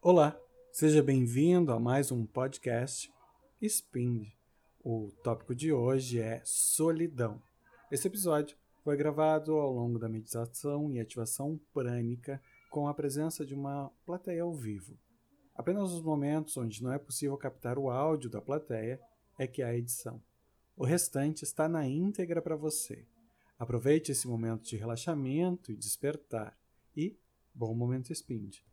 Olá, seja bem-vindo a mais um podcast Spind. O tópico de hoje é solidão. Esse episódio foi gravado ao longo da meditação e ativação prânica com a presença de uma plateia ao vivo. Apenas nos momentos onde não é possível captar o áudio da plateia é que há edição. O restante está na íntegra para você. Aproveite esse momento de relaxamento e despertar. E bom momento Spind.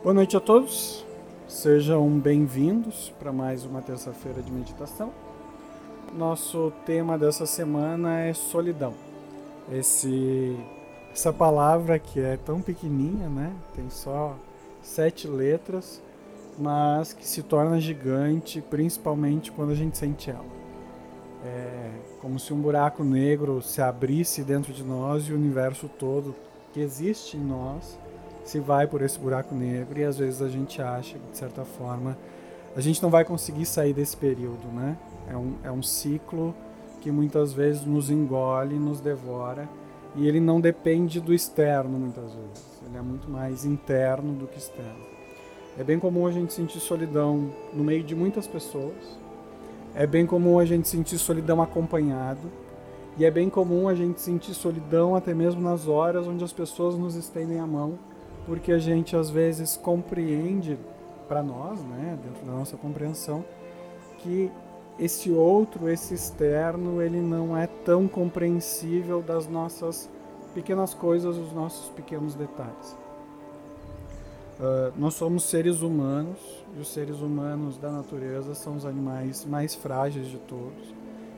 Boa noite a todos, sejam bem-vindos para mais uma terça-feira de meditação. Nosso tema dessa semana é solidão. Esse, essa palavra que é tão pequenininha, né? Tem só sete letras, mas que se torna gigante, principalmente quando a gente sente ela. É como se um buraco negro se abrisse dentro de nós e o universo todo que existe em nós se vai por esse buraco negro e às vezes a gente acha que, de certa forma, a gente não vai conseguir sair desse período, né? É um, é um ciclo que muitas vezes nos engole, nos devora e ele não depende do externo muitas vezes. Ele é muito mais interno do que externo. É bem comum a gente sentir solidão no meio de muitas pessoas. É bem comum a gente sentir solidão acompanhado. E é bem comum a gente sentir solidão até mesmo nas horas onde as pessoas nos estendem a mão porque a gente às vezes compreende para nós, né, dentro da nossa compreensão, que esse outro, esse externo, ele não é tão compreensível das nossas pequenas coisas, os nossos pequenos detalhes. Uh, nós somos seres humanos e os seres humanos da natureza são os animais mais frágeis de todos.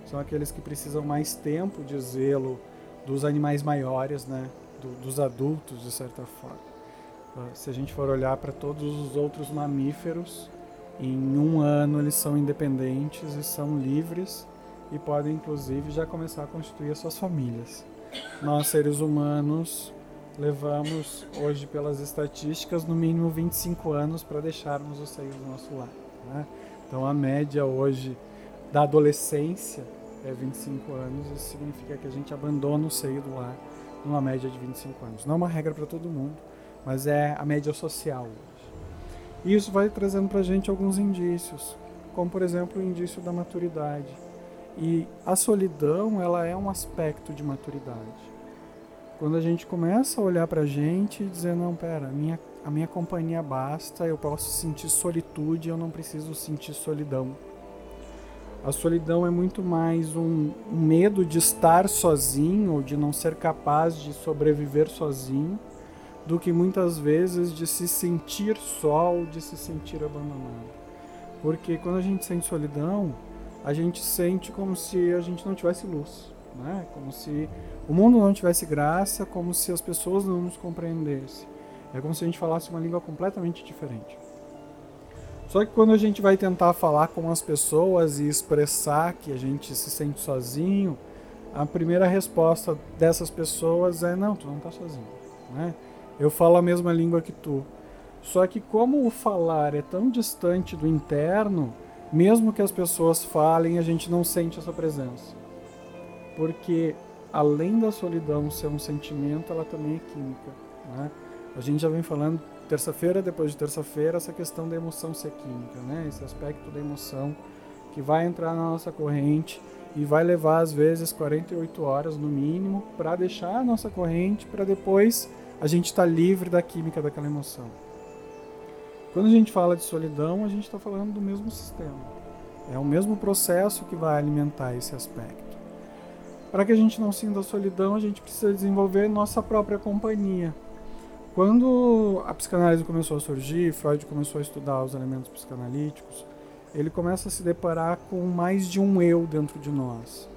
São aqueles que precisam mais tempo de zelo dos animais maiores, né? Do, dos adultos, de certa forma. Se a gente for olhar para todos os outros mamíferos, em um ano eles são independentes e são livres e podem inclusive já começar a constituir as suas famílias. Nós seres humanos levamos hoje pelas estatísticas no mínimo 25 anos para deixarmos o seio do nosso lar. Né? Então a média hoje da adolescência é 25 anos, isso significa que a gente abandona o seio do lar numa média de 25 anos. Não é uma regra para todo mundo, mas é a média social hoje. E isso vai trazendo para a gente alguns indícios, como por exemplo o indício da maturidade. E a solidão, ela é um aspecto de maturidade. Quando a gente começa a olhar para a gente e dizer, não, pera, a minha, a minha companhia basta, eu posso sentir solitude, eu não preciso sentir solidão. A solidão é muito mais um medo de estar sozinho, ou de não ser capaz de sobreviver sozinho, do que muitas vezes de se sentir só ou de se sentir abandonado. Porque quando a gente sente solidão, a gente sente como se a gente não tivesse luz, né? Como se o mundo não tivesse graça, como se as pessoas não nos compreendessem. É como se a gente falasse uma língua completamente diferente. Só que quando a gente vai tentar falar com as pessoas e expressar que a gente se sente sozinho, a primeira resposta dessas pessoas é: não, tu não está sozinho, né? Eu falo a mesma língua que tu. Só que como o falar é tão distante do interno, mesmo que as pessoas falem, a gente não sente essa presença. Porque além da solidão ser um sentimento, ela também é química. Né? A gente já vem falando terça-feira, depois de terça-feira, essa questão da emoção ser química, né? esse aspecto da emoção que vai entrar na nossa corrente e vai levar às vezes 48 horas no mínimo para deixar a nossa corrente para depois a gente está livre da química daquela emoção. Quando a gente fala de solidão, a gente está falando do mesmo sistema. É o mesmo processo que vai alimentar esse aspecto. Para que a gente não sinta solidão, a gente precisa desenvolver nossa própria companhia. Quando a psicanálise começou a surgir, Freud começou a estudar os elementos psicanalíticos, ele começa a se deparar com mais de um eu dentro de nós.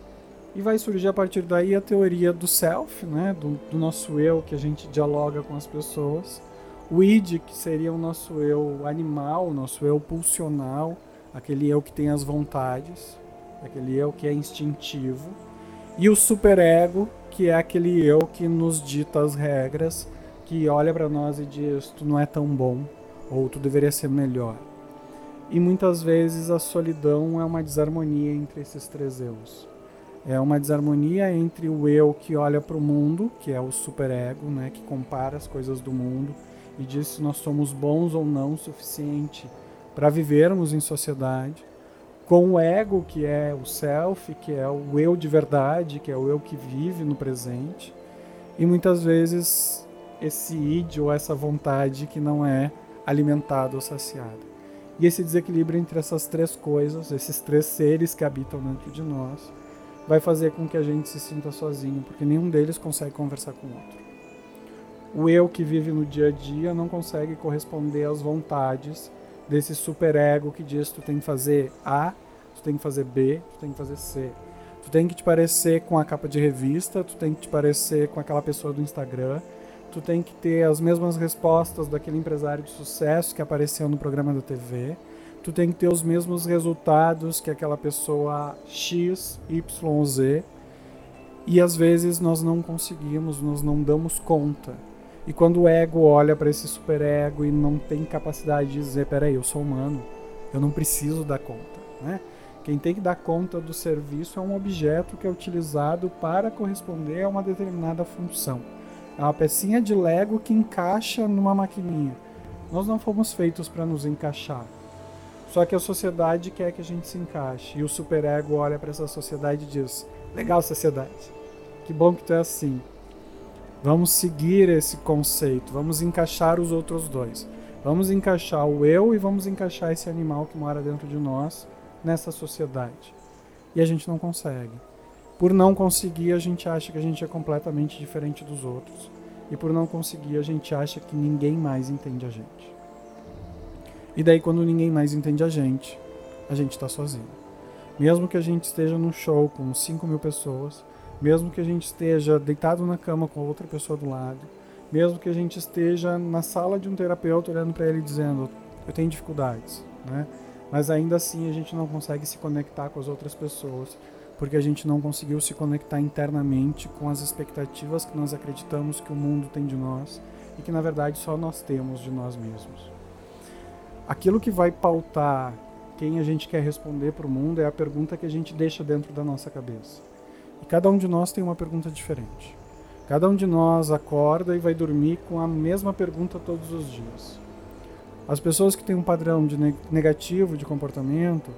E vai surgir a partir daí a teoria do self, né, do, do nosso eu que a gente dialoga com as pessoas. O id, que seria o nosso eu animal, o nosso eu pulsional, aquele eu que tem as vontades, aquele eu que é instintivo. E o superego, que é aquele eu que nos dita as regras, que olha para nós e diz: tu não é tão bom, ou tu deveria ser melhor. E muitas vezes a solidão é uma desarmonia entre esses três eus É uma desarmonia entre o eu que olha para o mundo, que é o superego, né, que compara as coisas do mundo e diz se nós somos bons ou não o suficiente para vivermos em sociedade, com o ego, que é o self, que é o eu de verdade, que é o eu que vive no presente, e muitas vezes esse id ou essa vontade que não é alimentada ou saciada. E esse desequilíbrio entre essas três coisas, esses três seres que habitam dentro de nós, vai fazer com que a gente se sinta sozinho, porque nenhum deles consegue conversar com o outro. O eu que vive no dia a dia não consegue corresponder às vontades desse superego que diz tu tem que fazer A, tu tem que fazer B, tu tem que fazer C. Tu tem que te parecer com a capa de revista, tu tem que te parecer com aquela pessoa do Instagram, tu tem que ter as mesmas respostas daquele empresário de sucesso que apareceu no programa da TV, tu tem que ter os mesmos resultados que aquela pessoa X, Y, Z. E às vezes nós não conseguimos, nós não damos conta. E quando o ego olha para esse superego e não tem capacidade de dizer, peraí, eu sou humano, eu não preciso dar conta, né? Quem tem que dar conta do serviço é um objeto que é utilizado para corresponder a uma determinada função. É uma pecinha de Lego que encaixa numa maquininha. Nós não fomos feitos para nos encaixar. Só que a sociedade quer que a gente se encaixe. E o superego olha para essa sociedade e diz: Legal, sociedade. Que bom que tu é assim. Vamos seguir esse conceito. Vamos encaixar os outros dois. Vamos encaixar o eu e vamos encaixar esse animal que mora dentro de nós nessa sociedade. E a gente não consegue. Por não conseguir, a gente acha que a gente é completamente diferente dos outros. E por não conseguir, a gente acha que ninguém mais entende a gente. E daí, quando ninguém mais entende a gente, a gente está sozinho. Mesmo que a gente esteja num show com 5 mil pessoas, mesmo que a gente esteja deitado na cama com outra pessoa do lado, mesmo que a gente esteja na sala de um terapeuta olhando para ele dizendo: Eu tenho dificuldades, né? mas ainda assim a gente não consegue se conectar com as outras pessoas porque a gente não conseguiu se conectar internamente com as expectativas que nós acreditamos que o mundo tem de nós e que na verdade só nós temos de nós mesmos. Aquilo que vai pautar quem a gente quer responder para o mundo é a pergunta que a gente deixa dentro da nossa cabeça. E cada um de nós tem uma pergunta diferente. Cada um de nós acorda e vai dormir com a mesma pergunta todos os dias. As pessoas que têm um padrão de negativo de comportamento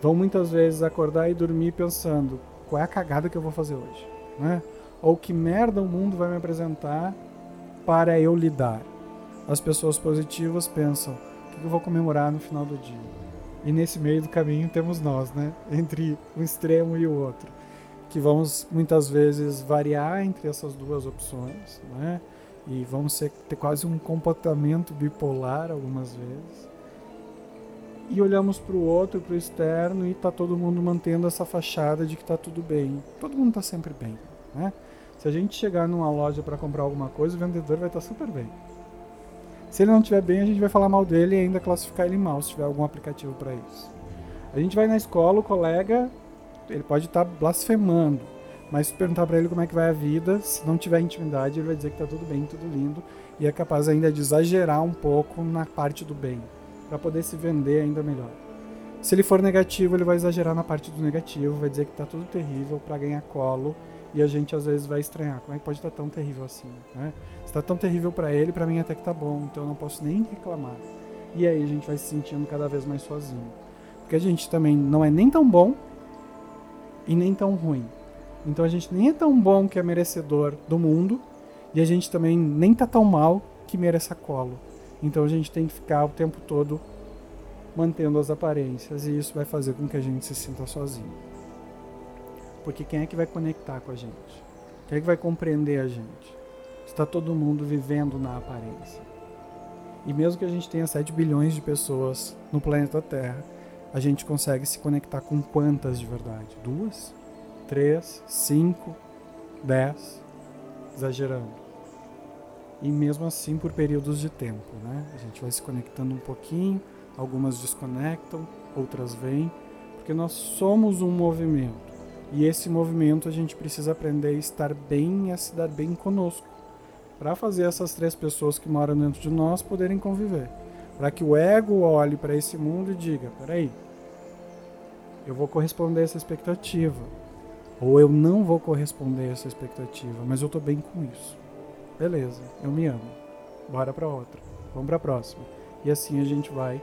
vão muitas vezes acordar e dormir pensando qual é a cagada que eu vou fazer hoje, né? Ou que merda o mundo vai me apresentar para eu lidar. As pessoas positivas pensam que eu vou comemorar no final do dia. E nesse meio do caminho temos nós, né? Entre um extremo e o outro, que vamos muitas vezes variar entre essas duas opções, né? E vamos ser, ter quase um comportamento bipolar algumas vezes e olhamos para o outro, para o externo, e está todo mundo mantendo essa fachada de que está tudo bem. Todo mundo está sempre bem. Né? Se a gente chegar numa loja para comprar alguma coisa, o vendedor vai estar tá super bem. Se ele não estiver bem, a gente vai falar mal dele e ainda classificar ele mal, se tiver algum aplicativo para isso. A gente vai na escola, o colega, ele pode estar tá blasfemando, mas se perguntar para ele como é que vai a vida, se não tiver intimidade, ele vai dizer que está tudo bem, tudo lindo, e é capaz ainda de exagerar um pouco na parte do bem para poder se vender ainda melhor. Se ele for negativo, ele vai exagerar na parte do negativo, vai dizer que está tudo terrível para ganhar colo e a gente às vezes vai estranhar. Como é que pode estar tá tão terrível assim? Né? Está tão terrível para ele, para mim até que está bom, então eu não posso nem reclamar. E aí a gente vai se sentindo cada vez mais sozinho. Porque a gente também não é nem tão bom e nem tão ruim. Então a gente nem é tão bom que é merecedor do mundo e a gente também nem tá tão mal que mereça colo. Então a gente tem que ficar o tempo todo mantendo as aparências e isso vai fazer com que a gente se sinta sozinho. Porque quem é que vai conectar com a gente? Quem é que vai compreender a gente? Está todo mundo vivendo na aparência. E mesmo que a gente tenha 7 bilhões de pessoas no planeta Terra, a gente consegue se conectar com quantas de verdade? Duas? Três? Cinco? Dez? Exagerando e mesmo assim por períodos de tempo. Né? A gente vai se conectando um pouquinho, algumas desconectam, outras vêm, porque nós somos um movimento. E esse movimento a gente precisa aprender a estar bem e a se dar bem conosco, para fazer essas três pessoas que moram dentro de nós poderem conviver. Para que o ego olhe para esse mundo e diga: peraí, eu vou corresponder a essa expectativa. Ou eu não vou corresponder a essa expectativa, mas eu tô bem com isso. Beleza, eu me amo. Bora para outra. Vamos para a próxima. E assim a gente vai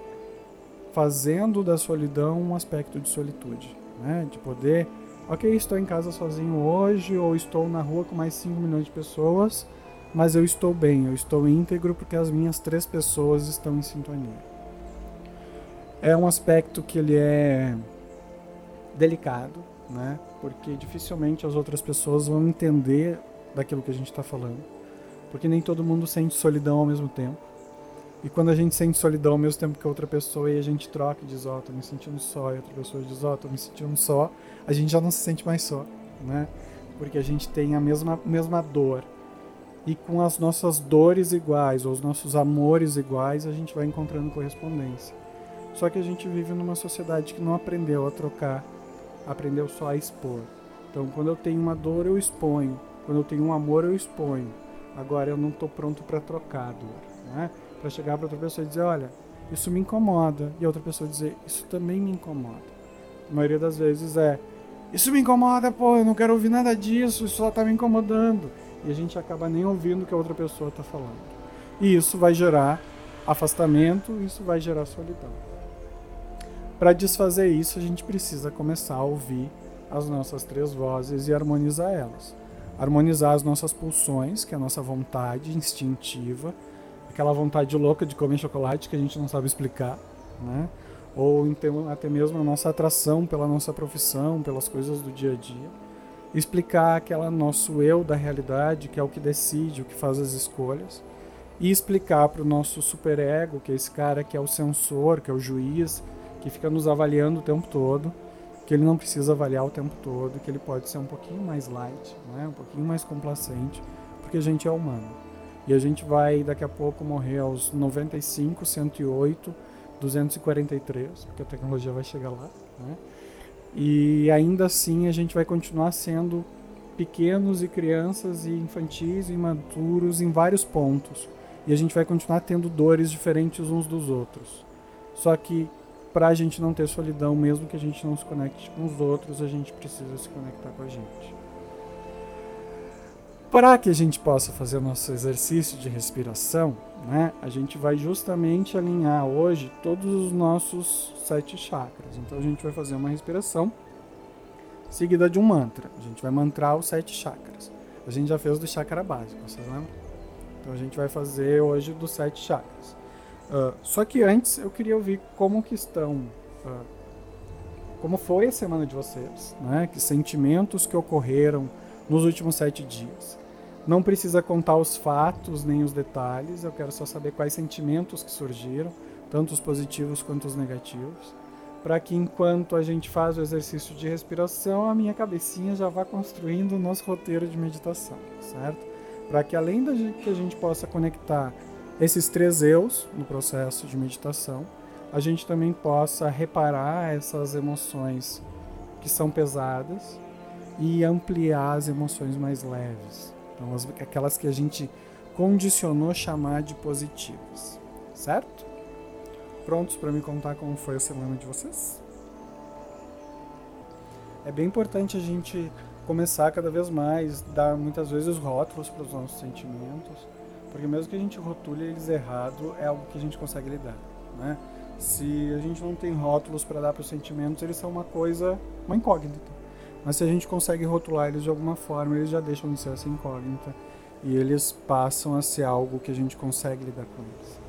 fazendo da solidão um aspecto de solitude, né? De poder, ok, estou em casa sozinho hoje ou estou na rua com mais 5 milhões de pessoas, mas eu estou bem, eu estou íntegro porque as minhas três pessoas estão em sintonia. É um aspecto que ele é delicado, né? Porque dificilmente as outras pessoas vão entender daquilo que a gente está falando, porque nem todo mundo sente solidão ao mesmo tempo. E quando a gente sente solidão ao mesmo tempo que outra pessoa e a gente troca e diz, ó, tô me sentindo só, e outra pessoa diz, ó, tô me sentindo só, a gente já não se sente mais só, né? Porque a gente tem a mesma, mesma dor. E com as nossas dores iguais, ou os nossos amores iguais, a gente vai encontrando correspondência. Só que a gente vive numa sociedade que não aprendeu a trocar, aprendeu só a expor. Então, quando eu tenho uma dor, eu exponho. Quando eu tenho um amor, eu exponho. Agora, eu não estou pronto para trocar a dor, né? Para chegar para outra pessoa e dizer, olha, isso me incomoda, e a outra pessoa dizer, isso também me incomoda. A maioria das vezes é, isso me incomoda, pô, eu não quero ouvir nada disso, isso só está me incomodando. E a gente acaba nem ouvindo o que a outra pessoa está falando. E isso vai gerar afastamento, isso vai gerar solidão. Para desfazer isso, a gente precisa começar a ouvir as nossas três vozes e harmonizar elas. Harmonizar as nossas pulsões, que é a nossa vontade instintiva, aquela vontade louca de comer chocolate que a gente não sabe explicar, né? Ou então, até mesmo a nossa atração pela nossa profissão, pelas coisas do dia a dia. Explicar aquela nosso eu da realidade, que é o que decide, o que faz as escolhas. E explicar para o nosso superego, que é esse cara que é o sensor, que é o juiz, que fica nos avaliando o tempo todo, que ele não precisa avaliar o tempo todo, que ele pode ser um pouquinho mais light, né? um pouquinho mais complacente, porque a gente é humano. E a gente vai daqui a pouco morrer aos 95, 108, 243, porque a tecnologia vai chegar lá. Né? E ainda assim a gente vai continuar sendo pequenos e crianças e infantis e imaturos em vários pontos. E a gente vai continuar tendo dores diferentes uns dos outros. Só que para a gente não ter solidão, mesmo que a gente não se conecte com os outros, a gente precisa se conectar com a gente. Para que a gente possa fazer o nosso exercício de respiração, né, a gente vai justamente alinhar hoje todos os nossos sete chakras. Então a gente vai fazer uma respiração seguida de um mantra. A gente vai mantrar os sete chakras. A gente já fez do chakra básico, vocês lembram? Então a gente vai fazer hoje dos sete chakras. Uh, só que antes eu queria ouvir como que estão, uh, como foi a semana de vocês, né? Que sentimentos que ocorreram nos últimos sete dias. Não precisa contar os fatos nem os detalhes, eu quero só saber quais sentimentos que surgiram, tanto os positivos quanto os negativos, para que enquanto a gente faz o exercício de respiração, a minha cabecinha já vá construindo o nosso roteiro de meditação, certo? Para que além da gente, que a gente possa conectar esses três eus no processo de meditação, a gente também possa reparar essas emoções que são pesadas e ampliar as emoções mais leves. Então, as, aquelas que a gente condicionou chamar de positivas, certo? Prontos para me contar como foi a semana de vocês? É bem importante a gente começar cada vez mais, dar muitas vezes rótulos para os nossos sentimentos, porque mesmo que a gente rotule eles errado, é algo que a gente consegue lidar, né? Se a gente não tem rótulos para dar para os sentimentos, eles são uma coisa, uma incógnita. Mas se a gente consegue rotular eles de alguma forma, eles já deixam de ser essa incógnita e eles passam a ser algo que a gente consegue lidar com eles.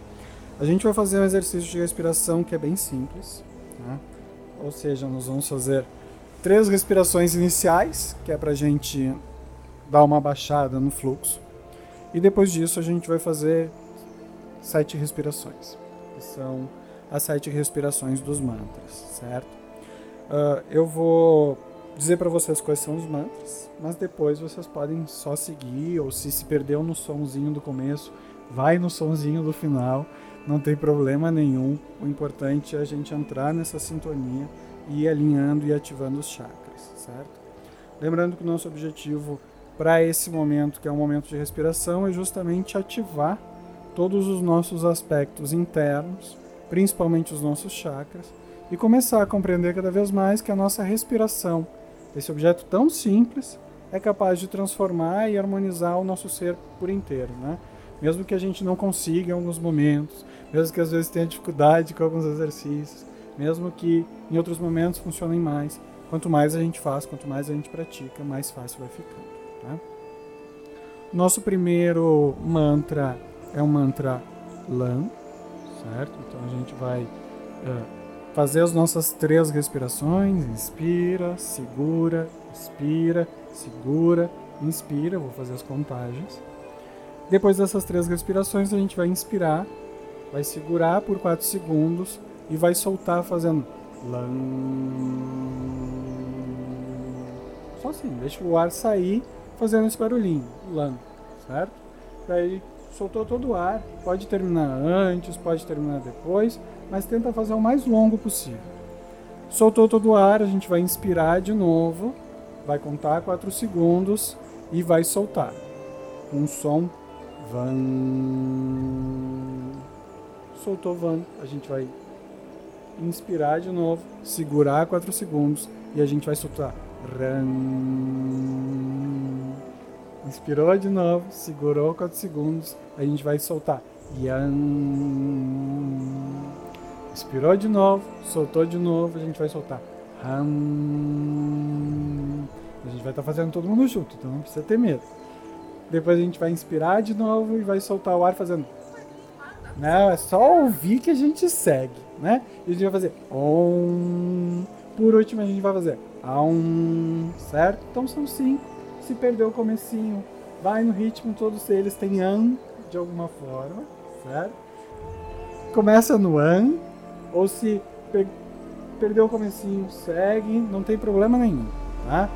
A gente vai fazer um exercício de respiração que é bem simples, né? ou seja, nós vamos fazer três respirações iniciais, que é para a gente dar uma baixada no fluxo, e depois disso a gente vai fazer sete respirações, que são as sete respirações dos mantras, certo? Uh, eu vou dizer para vocês quais são os mantras, mas depois vocês podem só seguir, ou se se perdeu no sonzinho do começo, vai no sonzinho do final, não tem problema nenhum. O importante é a gente entrar nessa sintonia e ir alinhando e ativando os chakras, certo? Lembrando que o nosso objetivo para esse momento, que é um momento de respiração, é justamente ativar todos os nossos aspectos internos, principalmente os nossos chakras, e começar a compreender cada vez mais que a nossa respiração Esse objeto tão simples é capaz de transformar e harmonizar o nosso ser por inteiro, né? Mesmo que a gente não consiga em alguns momentos, mesmo que às vezes tenha dificuldade com alguns exercícios, mesmo que em outros momentos funcionem mais, quanto mais a gente faz, quanto mais a gente pratica, mais fácil vai ficando. Tá? Nosso primeiro mantra é o mantra LAN, certo? Então a gente vai uh, fazer as nossas três respirações: inspira, segura, expira, segura, inspira. Vou fazer as contagens. Depois dessas três respirações, a gente vai inspirar, vai segurar por 4 segundos e vai soltar fazendo. Só assim, deixa o ar sair fazendo esse barulhinho, lan, certo? Daí soltou todo o ar, pode terminar antes, pode terminar depois, mas tenta fazer o mais longo possível. Soltou todo o ar, a gente vai inspirar de novo, vai contar 4 segundos e vai soltar. Um som van. Soltou van, a gente vai inspirar de novo, segurar 4 segundos e a gente vai soltar ran. Inspirou de novo, segurou 4 segundos, a gente vai soltar yan. Inspirou de novo, soltou de novo, a gente vai soltar ram. A gente vai estar tá fazendo todo mundo junto, então não precisa ter medo. Depois a gente vai inspirar de novo e vai soltar o ar fazendo. Não, é só ouvir que a gente segue, né? E a gente vai fazer om. Por último a gente vai fazer aum, certo? Então são cinco. Se perdeu o comecinho, vai no ritmo, todos eles têm an de alguma forma, certo? Começa no an, ou se per perdeu o comecinho, segue, não tem problema nenhum, tá?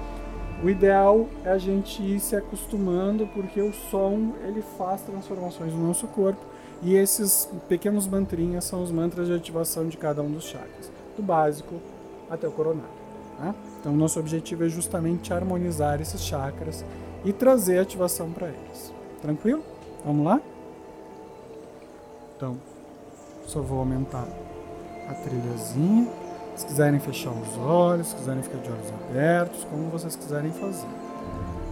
O ideal é a gente ir se acostumando, porque o som ele faz transformações no nosso corpo e esses pequenos mantrinhas são os mantras de ativação de cada um dos chakras, do básico até o coronário. Né? Então, nosso objetivo é justamente harmonizar esses chakras e trazer ativação para eles. Tranquilo? Vamos lá? Então, só vou aumentar a trilhazinha. Se quiserem fechar os olhos, se quiserem ficar de olhos abertos, como vocês quiserem fazer.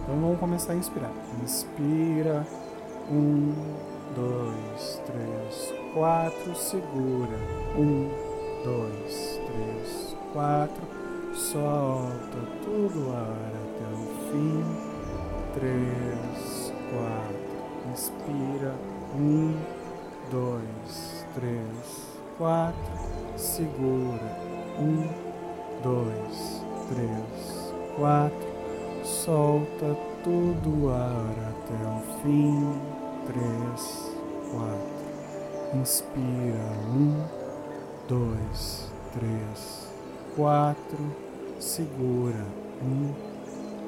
Então vamos começar a inspirar. Inspira. Um, dois, três, quatro. Segura. Um, dois, três, quatro. Solta todo o ar até o fim. Três, quatro. Inspira. Um, dois, três, quatro. Segura um, dois, três, quatro. Solta todo o ar até o fim. Três, quatro. Inspira. Um, dois, três, quatro. Segura. Um,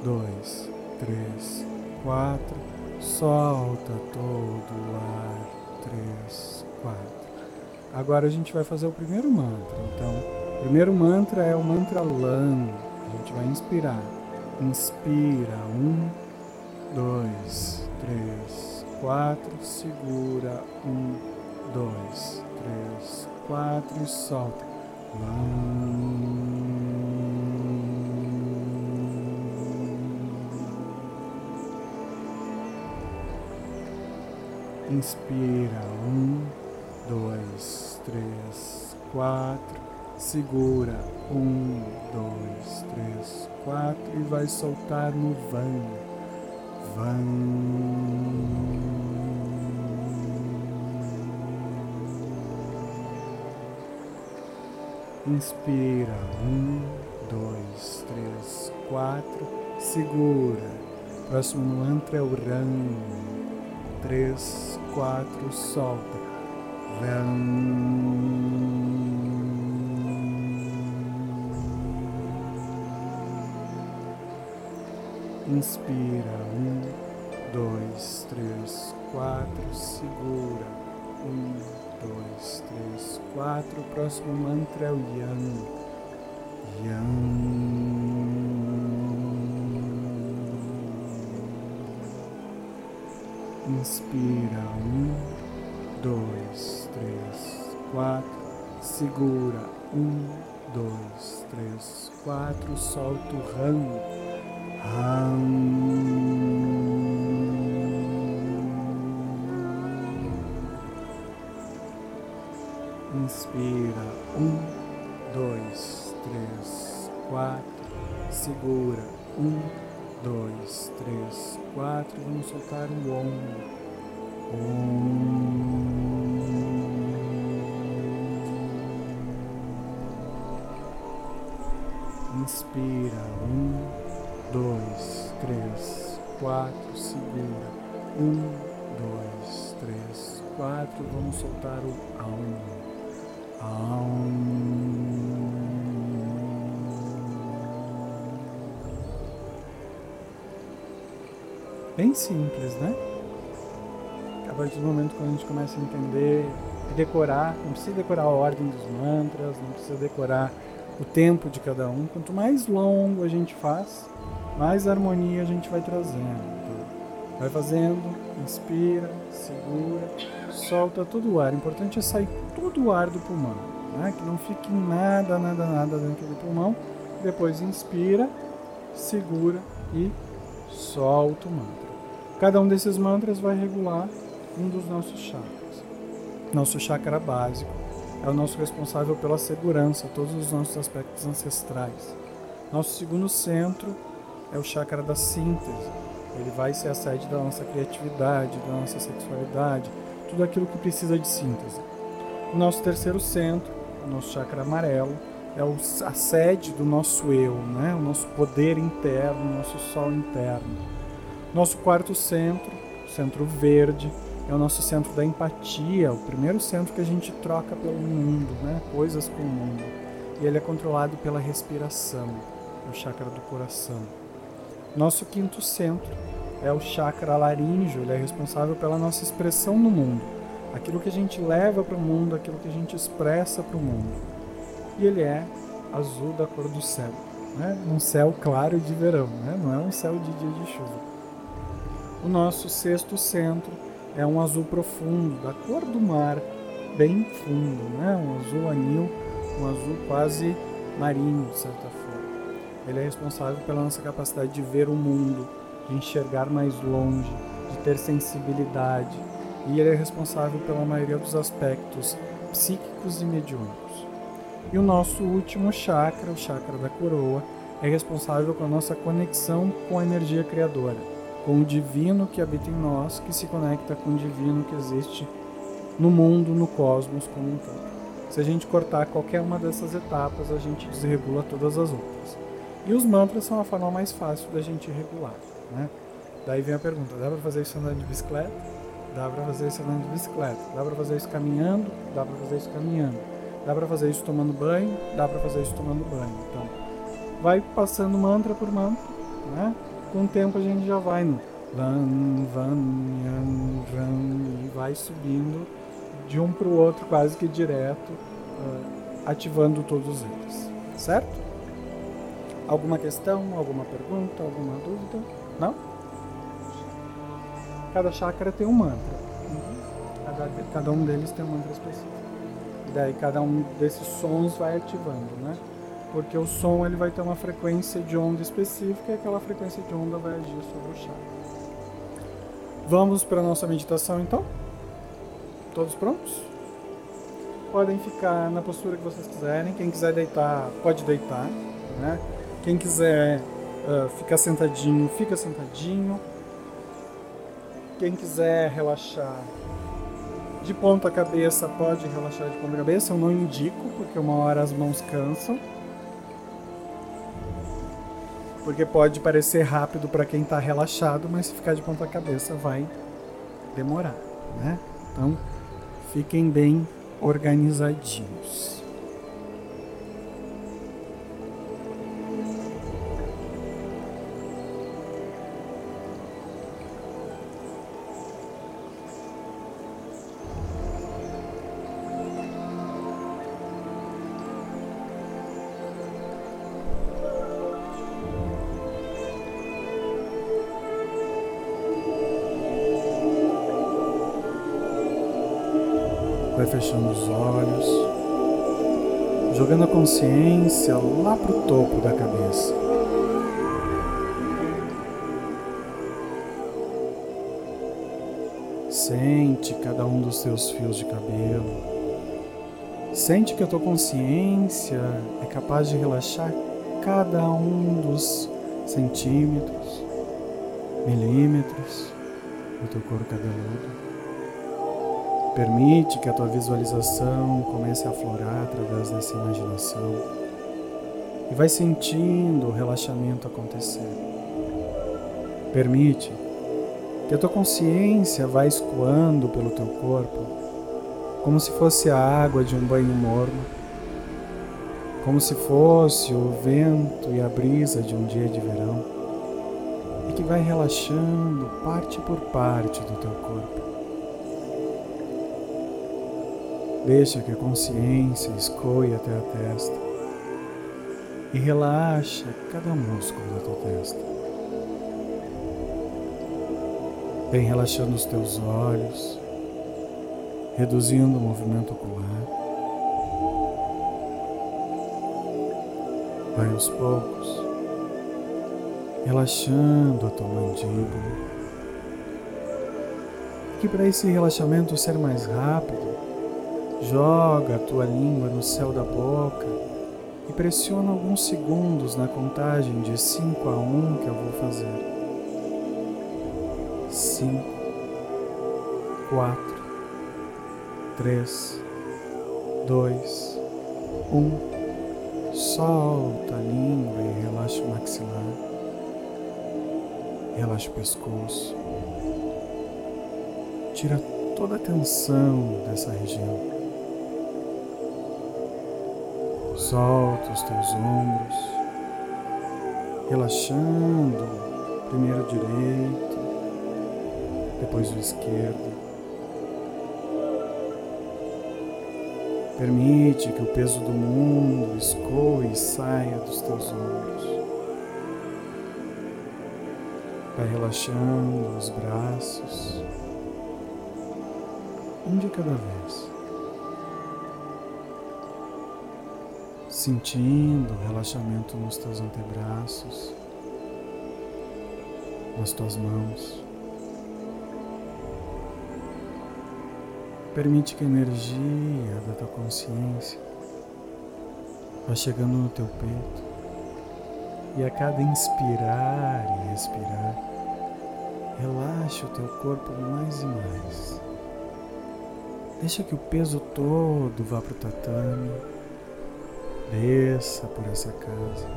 dois, três, quatro. Solta todo o ar. Três, quatro. Agora a gente vai fazer o primeiro mantra. Então, o primeiro mantra é o mantra LAN. A gente vai inspirar. Inspira. Um, dois, três, quatro. Segura. Um, dois, três, quatro. E solta. Inspira. Um, dois, três, quatro segura um, dois, três, quatro e vai soltar no van, van. Inspira um, dois, três, quatro, segura. Próximo mantra é o Ram. Três, quatro, solta. Inspira. Um, dois, três, quatro. Segura. Um, dois, três, quatro. Próximo mantra é o Yang. Yang. Inspira. Um, dois, três, quatro. Segura. Um, dois, três, quatro. Solta o ram. Ram. Inspira. Um, dois, três, quatro. Segura. Um, dois, três, quatro. Vamos soltar o ombro. Inspira. Um, dois, três, quatro. Segura. Um, dois, três, quatro. Vamos soltar o alma. Bem simples, né? A partir do momento que a gente começa a entender decorar, não precisa decorar a ordem dos mantras, não precisa decorar o tempo de cada um. Quanto mais longo a gente faz, mais harmonia a gente vai trazendo. Vai fazendo, inspira, segura, solta todo o ar. O importante é sair todo o ar do pulmão, né? que não fique nada, nada, nada dentro do pulmão. Depois inspira, segura e solta o mantra. Cada um desses mantras vai regular um dos nossos chakras. Nosso chakra básico é o nosso responsável pela segurança, todos os nossos aspectos ancestrais. Nosso segundo centro é o chakra da síntese. Ele vai ser a sede da nossa criatividade, da nossa sexualidade, tudo aquilo que precisa de síntese. O nosso terceiro centro, o nosso chakra amarelo, é a sede do nosso eu, né? o nosso poder interno, o nosso sol interno. Nosso quarto centro, centro verde, é o nosso centro da empatia, o primeiro centro que a gente troca pelo mundo, né? coisas com o mundo. E ele é controlado pela respiração, o chakra do coração. Nosso quinto centro é o chakra laríngeo, ele é responsável pela nossa expressão no mundo, aquilo que a gente leva para o mundo, aquilo que a gente expressa para o mundo. E ele é azul da cor do céu, né? um céu claro de verão, né? não é um céu de dia de chuva. O nosso sexto centro é um azul profundo, da cor do mar, bem fundo, né? um azul anil, um azul quase marinho, de certa forma. Ele é responsável pela nossa capacidade de ver o mundo, de enxergar mais longe, de ter sensibilidade, e ele é responsável pela maioria dos aspectos psíquicos e mediúnicos. E o nosso último chakra, o chakra da coroa, é responsável pela nossa conexão com a energia criadora, com o divino que habita em nós, que se conecta com o divino que existe no mundo, no cosmos como um todo. Se a gente cortar qualquer uma dessas etapas, a gente desregula todas as outras. E os mantras são a forma mais fácil da gente regular. Né? Daí vem a pergunta: dá para fazer isso andando de bicicleta? Dá para fazer isso andando de bicicleta. Dá para fazer isso caminhando? Dá para fazer isso caminhando. Dá para fazer isso tomando banho? Dá para fazer isso tomando banho. Então, vai passando mantra por mantra, né? Com o tempo a gente já vai no Van, Van, Yan, Ran, e vai subindo de um para o outro quase que direto, uh, ativando todos eles. Certo? Alguma questão, alguma pergunta, alguma dúvida? Não? Cada chakra tem um mantra. Cada, cada um deles tem um mantra específico. E daí cada um desses sons vai ativando, né? Porque o som ele vai ter uma frequência de onda específica e aquela frequência de onda vai agir sobre o chakra. Vamos para a nossa meditação então? Todos prontos? Podem ficar na postura que vocês quiserem. Quem quiser deitar, pode deitar. Né? Quem quiser uh, ficar sentadinho, fica sentadinho. Quem quiser relaxar de ponta cabeça, pode relaxar de ponta cabeça. Eu não indico, porque uma hora as mãos cansam. Porque pode parecer rápido para quem está relaxado, mas se ficar de ponta cabeça vai demorar, né? Então, fiquem bem organizadinhos. Fechando os olhos. jogando a consciência lá para o topo da cabeça. Sente cada um dos seus fios de cabelo. Sente que a tua consciência é capaz de relaxar cada um dos centímetros, milímetros do teu couro cabeludo. Permite que a tua visualização comece a aflorar através dessa imaginação e vai sentindo o relaxamento acontecer. Permite que a tua consciência vá escoando pelo teu corpo como se fosse a água de um banho morno, como se fosse o vento e a brisa de um dia de verão, e que vai relaxando parte por parte do teu corpo. Deixa que a consciência escoe até a testa e relaxa cada músculo da tua testa. Vem relaxando os teus olhos, reduzindo o movimento ocular. Vai aos poucos, relaxando a tua mandíbula. Que para esse relaxamento ser mais rápido, Joga a tua língua no céu da boca e pressiona alguns segundos na contagem de 5 a 1 um que eu vou fazer. 5, 4, 3, 2, 1. Solta a língua e relaxa o maxilar. Relaxa o pescoço. Tira toda a tensão dessa região. Solta os teus ombros, relaxando primeiro o direito, depois o esquerdo. Permite que o peso do mundo escoe e saia dos teus ombros. Vai relaxando os braços, um de cada vez. Sentindo o relaxamento nos teus antebraços, nas tuas mãos. Permite que a energia da tua consciência vá chegando no teu peito e a cada inspirar e expirar, relaxe o teu corpo mais e mais. Deixa que o peso todo vá para o tatame Desça por essa casa.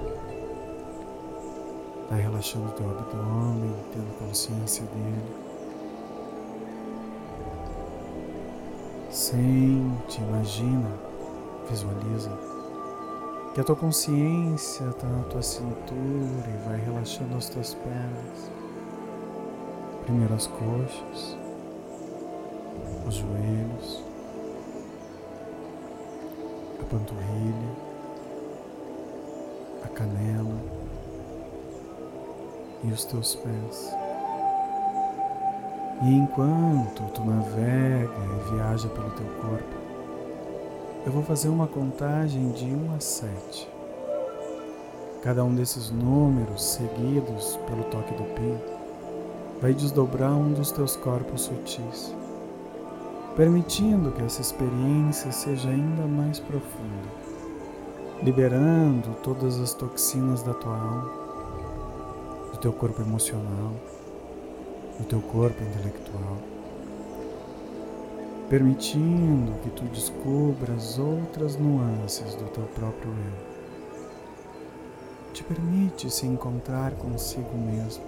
Vai relaxando o teu abdômen, tendo consciência dele. Sente, imagina, visualiza que a tua consciência está na tua cintura e vai relaxando as tuas pernas. Primeiro as coxas, os joelhos, a panturrilha a canela e os teus pés. E enquanto tu navega e viaja pelo teu corpo, eu vou fazer uma contagem de 1 a 7. Cada um desses números seguidos pelo toque do pin vai desdobrar um dos teus corpos sutis, permitindo que essa experiência seja ainda mais profunda liberando todas as toxinas da tua alma, do teu corpo emocional, do teu corpo intelectual, permitindo que tu descubras outras nuances do teu próprio eu. Te permite se encontrar consigo mesmo.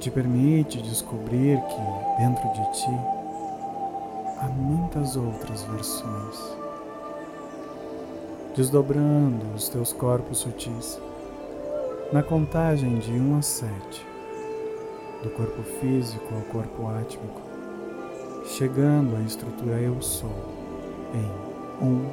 Te permite descobrir que dentro de ti há muitas outras versões desdobrando os teus corpos sutis, na contagem de 1 a 7, do corpo físico ao corpo átmico, chegando à estrutura Eu Sou em 1,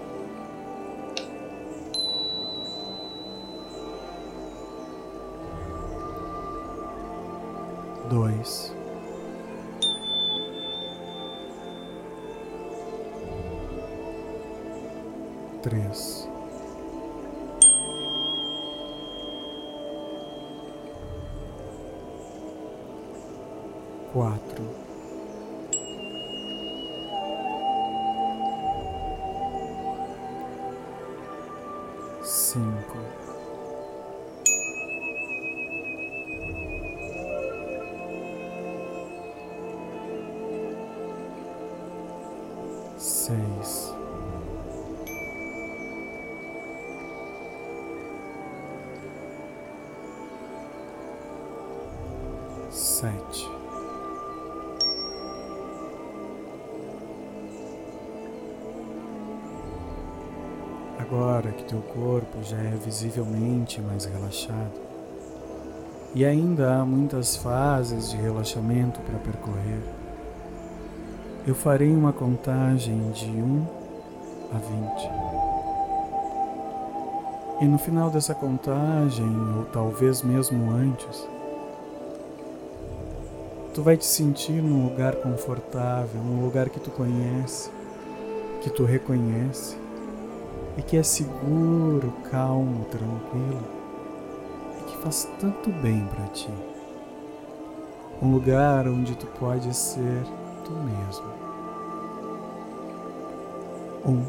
dois, três, quatro, teu corpo já é visivelmente mais relaxado, e ainda há muitas fases de relaxamento para percorrer, eu farei uma contagem de 1 a 20. E no final dessa contagem, ou talvez mesmo antes, tu vai te sentir num lugar confortável, num lugar que tu conhece, que tu reconhece e que é seguro, calmo, tranquilo e que faz tanto bem para ti. Um lugar onde tu pode ser tu mesmo. Um,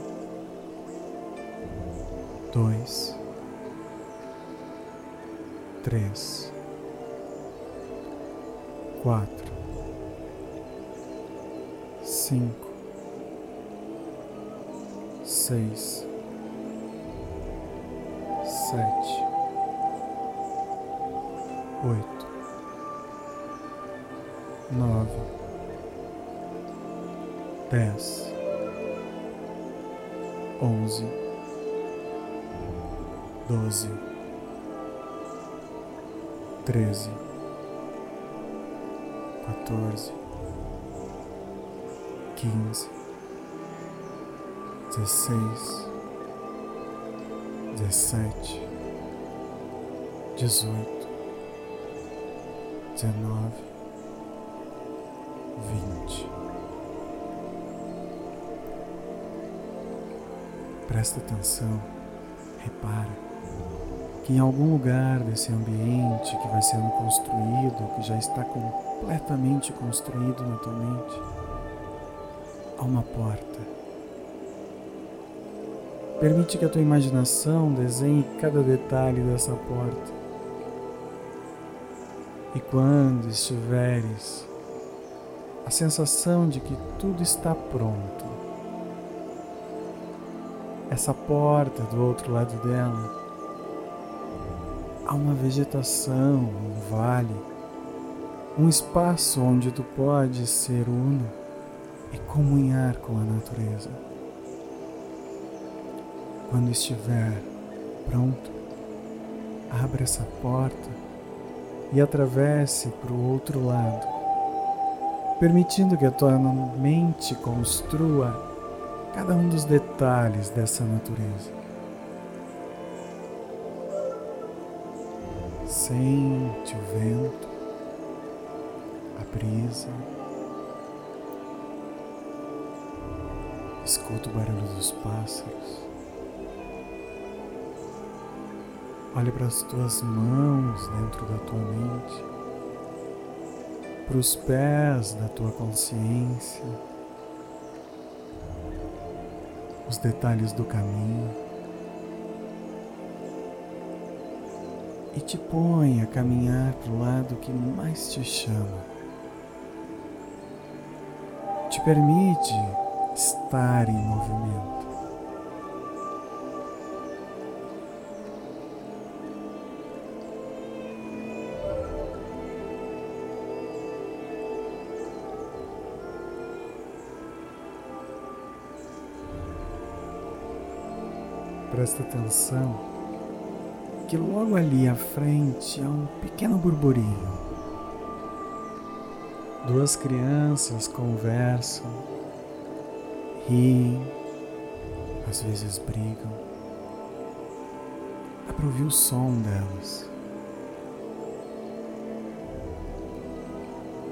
dois, três, quatro, cinco, seis sete, oito, nove, dez, onze, doze, treze, quatorze, quinze, dezesseis dezessete, dezoito, dezenove, vinte. Presta atenção, repara que em algum lugar desse ambiente que vai sendo construído, que já está completamente construído na tua mente, há uma porta Permite que a tua imaginação desenhe cada detalhe dessa porta. E quando estiveres a sensação de que tudo está pronto, essa porta do outro lado dela, há uma vegetação, um vale, um espaço onde tu podes ser uno e comunhar com a natureza. Quando estiver pronto, abra essa porta e atravesse para o outro lado, permitindo que a tua mente construa cada um dos detalhes dessa natureza. Sente o vento, a brisa, escuta o barulho dos pássaros. Olhe para as tuas mãos dentro da tua mente, para os pés da tua consciência, os detalhes do caminho. E te põe a caminhar para o lado que mais te chama. Te permite estar em movimento. Presta atenção que logo ali à frente há um pequeno burburinho. Duas crianças conversam, riem, às vezes brigam. Dá para ouvir o som delas.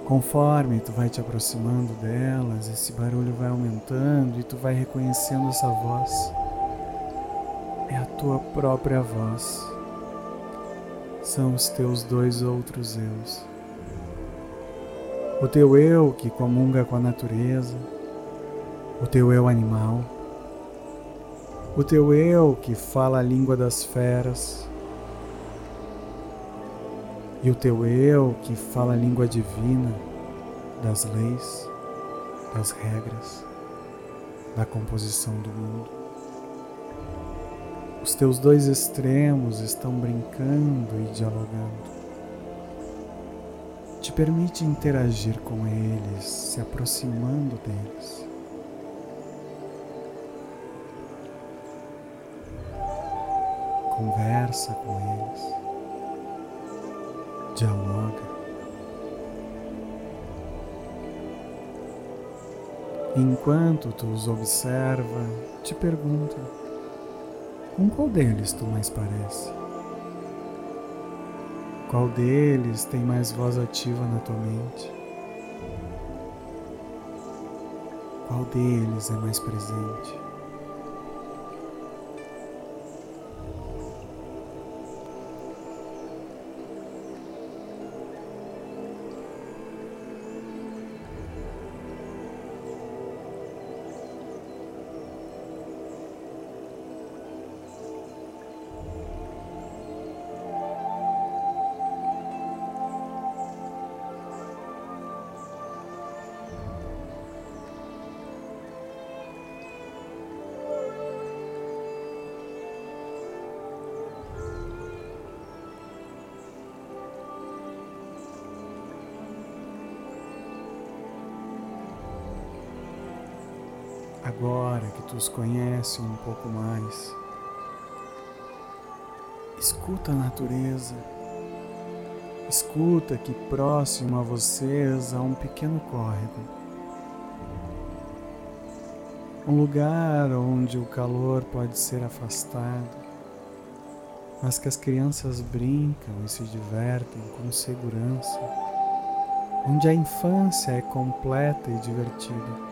Conforme tu vai te aproximando delas, esse barulho vai aumentando e tu vai reconhecendo essa voz tua própria voz. São os teus dois outros eus. O teu eu que comunga com a natureza, o teu eu animal, o teu eu que fala a língua das feras, e o teu eu que fala a língua divina das leis, das regras, da composição do mundo. Os teus dois extremos estão brincando e dialogando. Te permite interagir com eles, se aproximando deles. Conversa com eles dialoga. Enquanto tu os observa, te pergunta: com qual deles tu mais parece? Qual deles tem mais voz ativa na tua mente? Qual deles é mais presente? Agora que tu os conhece um pouco mais, escuta a natureza. Escuta que próximo a vocês há um pequeno córrego. Um lugar onde o calor pode ser afastado, mas que as crianças brincam e se divertem com segurança, onde a infância é completa e divertida.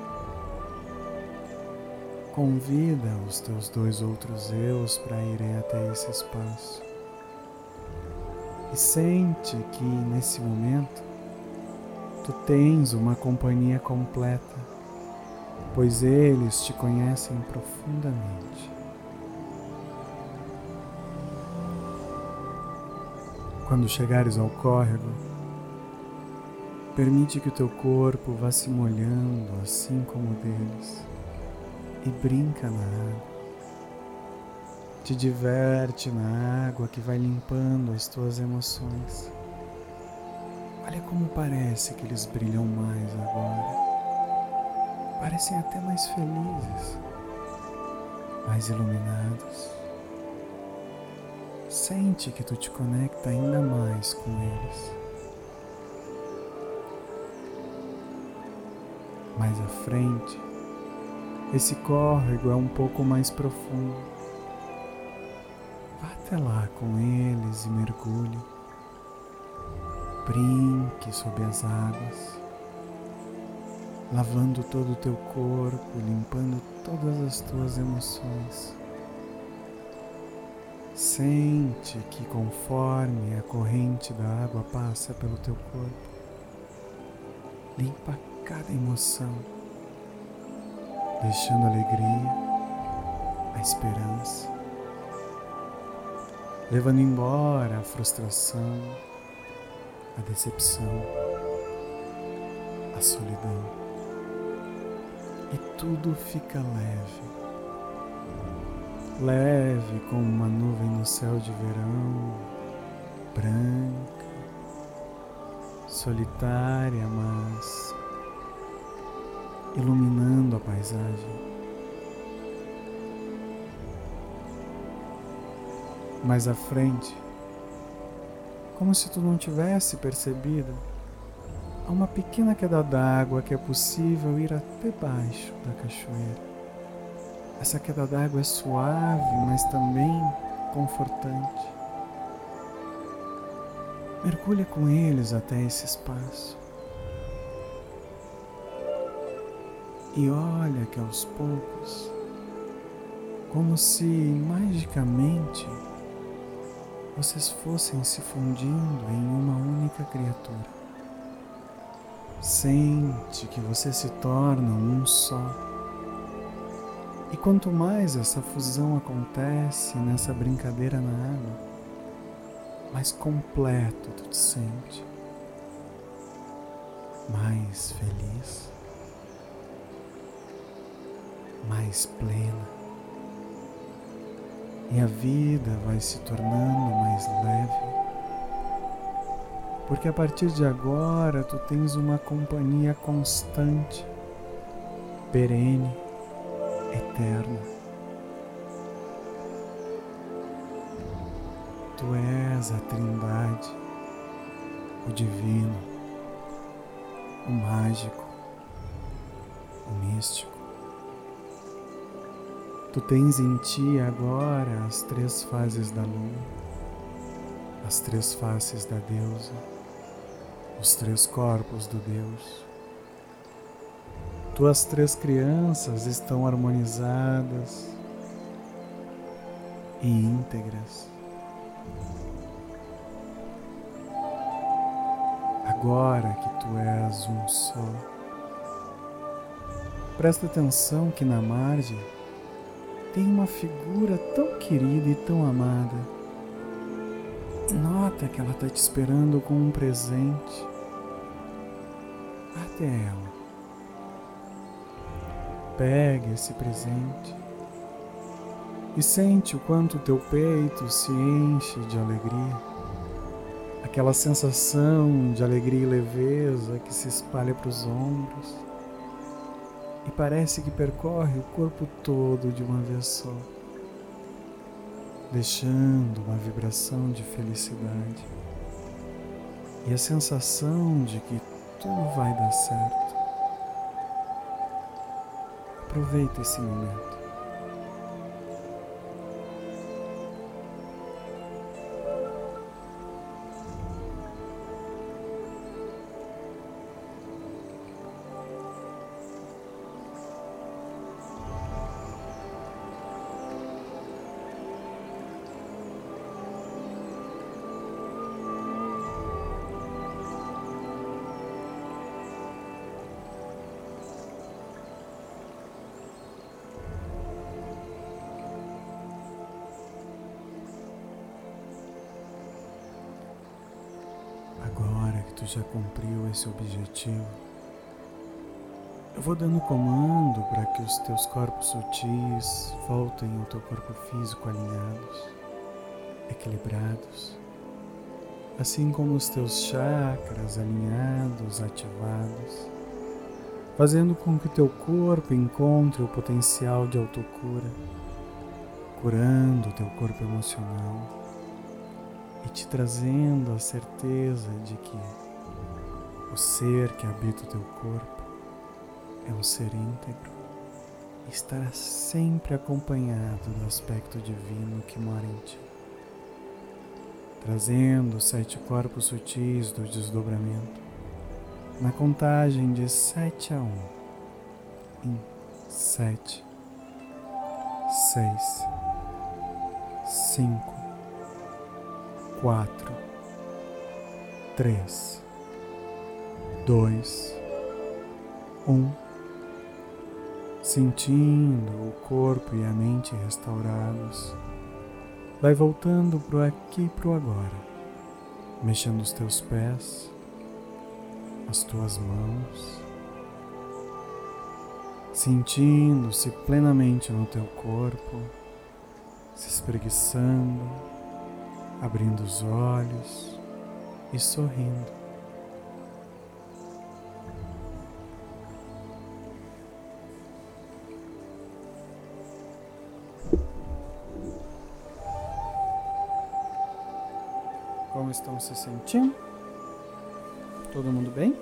Convida os teus dois outros eus para irem até esse espaço. E sente que nesse momento tu tens uma companhia completa, pois eles te conhecem profundamente. Quando chegares ao córrego, permite que o teu corpo vá se molhando assim como o deles e brinca na água. Te diverte na água que vai limpando as tuas emoções. Olha como parece que eles brilham mais agora. Parecem até mais felizes, mais iluminados. Sente que tu te conecta ainda mais com eles. Mais à frente, esse córrego é um pouco mais profundo. Vá até lá com eles e mergulhe. Brinque sob as águas, lavando todo o teu corpo, limpando todas as tuas emoções. Sente que conforme a corrente da água passa pelo teu corpo, limpa cada emoção deixando a alegria, a esperança, levando embora a frustração, a decepção, a solidão. E tudo fica leve. Leve como uma nuvem no céu de verão, branca, solitária, mas iluminando a paisagem. Mais à frente, como se tu não tivesse percebido, há uma pequena queda d'água que é possível ir até baixo da cachoeira. Essa queda d'água é suave, mas também confortante. Mergulha com eles até esse espaço. E olha que aos poucos, como se magicamente vocês fossem se fundindo em uma única criatura. Sente que vocês se tornam um só. E quanto mais essa fusão acontece nessa brincadeira na água, mais completo tu te sente, mais feliz, mais plena e a vida vai se tornando mais leve. Porque a partir de agora tu tens uma companhia constante, perene, eterna. Tu és a Trindade, o Divino, o Mágico, o Místico. Tu tens em ti agora as três fases da lua, as três faces da deusa, os três corpos do Deus. Tuas três crianças estão harmonizadas e íntegras. Agora que tu és um só, presta atenção que na margem tem uma figura tão querida e tão amada. Nota que ela está te esperando com um presente. Até ela. Pega esse presente e sente o quanto teu peito se enche de alegria. Aquela sensação de alegria e leveza que se espalha para os ombros e parece que percorre o corpo todo de uma vez só, deixando uma vibração de felicidade e a sensação de que tudo vai dar certo. Aproveita esse momento. Já cumpriu esse objetivo, eu vou dando comando para que os teus corpos sutis voltem ao teu corpo físico alinhados, equilibrados, assim como os teus chakras alinhados, ativados, fazendo com que teu corpo encontre o potencial de autocura, curando teu corpo emocional e te trazendo a certeza de que o ser que habita o teu corpo é um ser íntegro e estará sempre acompanhado do aspecto divino que mora em ti, trazendo os sete corpos sutis do desdobramento na contagem de sete a um, em sete, seis, cinco, quatro, três dois, um, sentindo o corpo e a mente restaurados, vai voltando pro aqui e pro agora, mexendo os teus pés, as tuas mãos, sentindo-se plenamente no teu corpo, se espreguiçando, abrindo os olhos e sorrindo. Estão se sentindo? Todo mundo bem?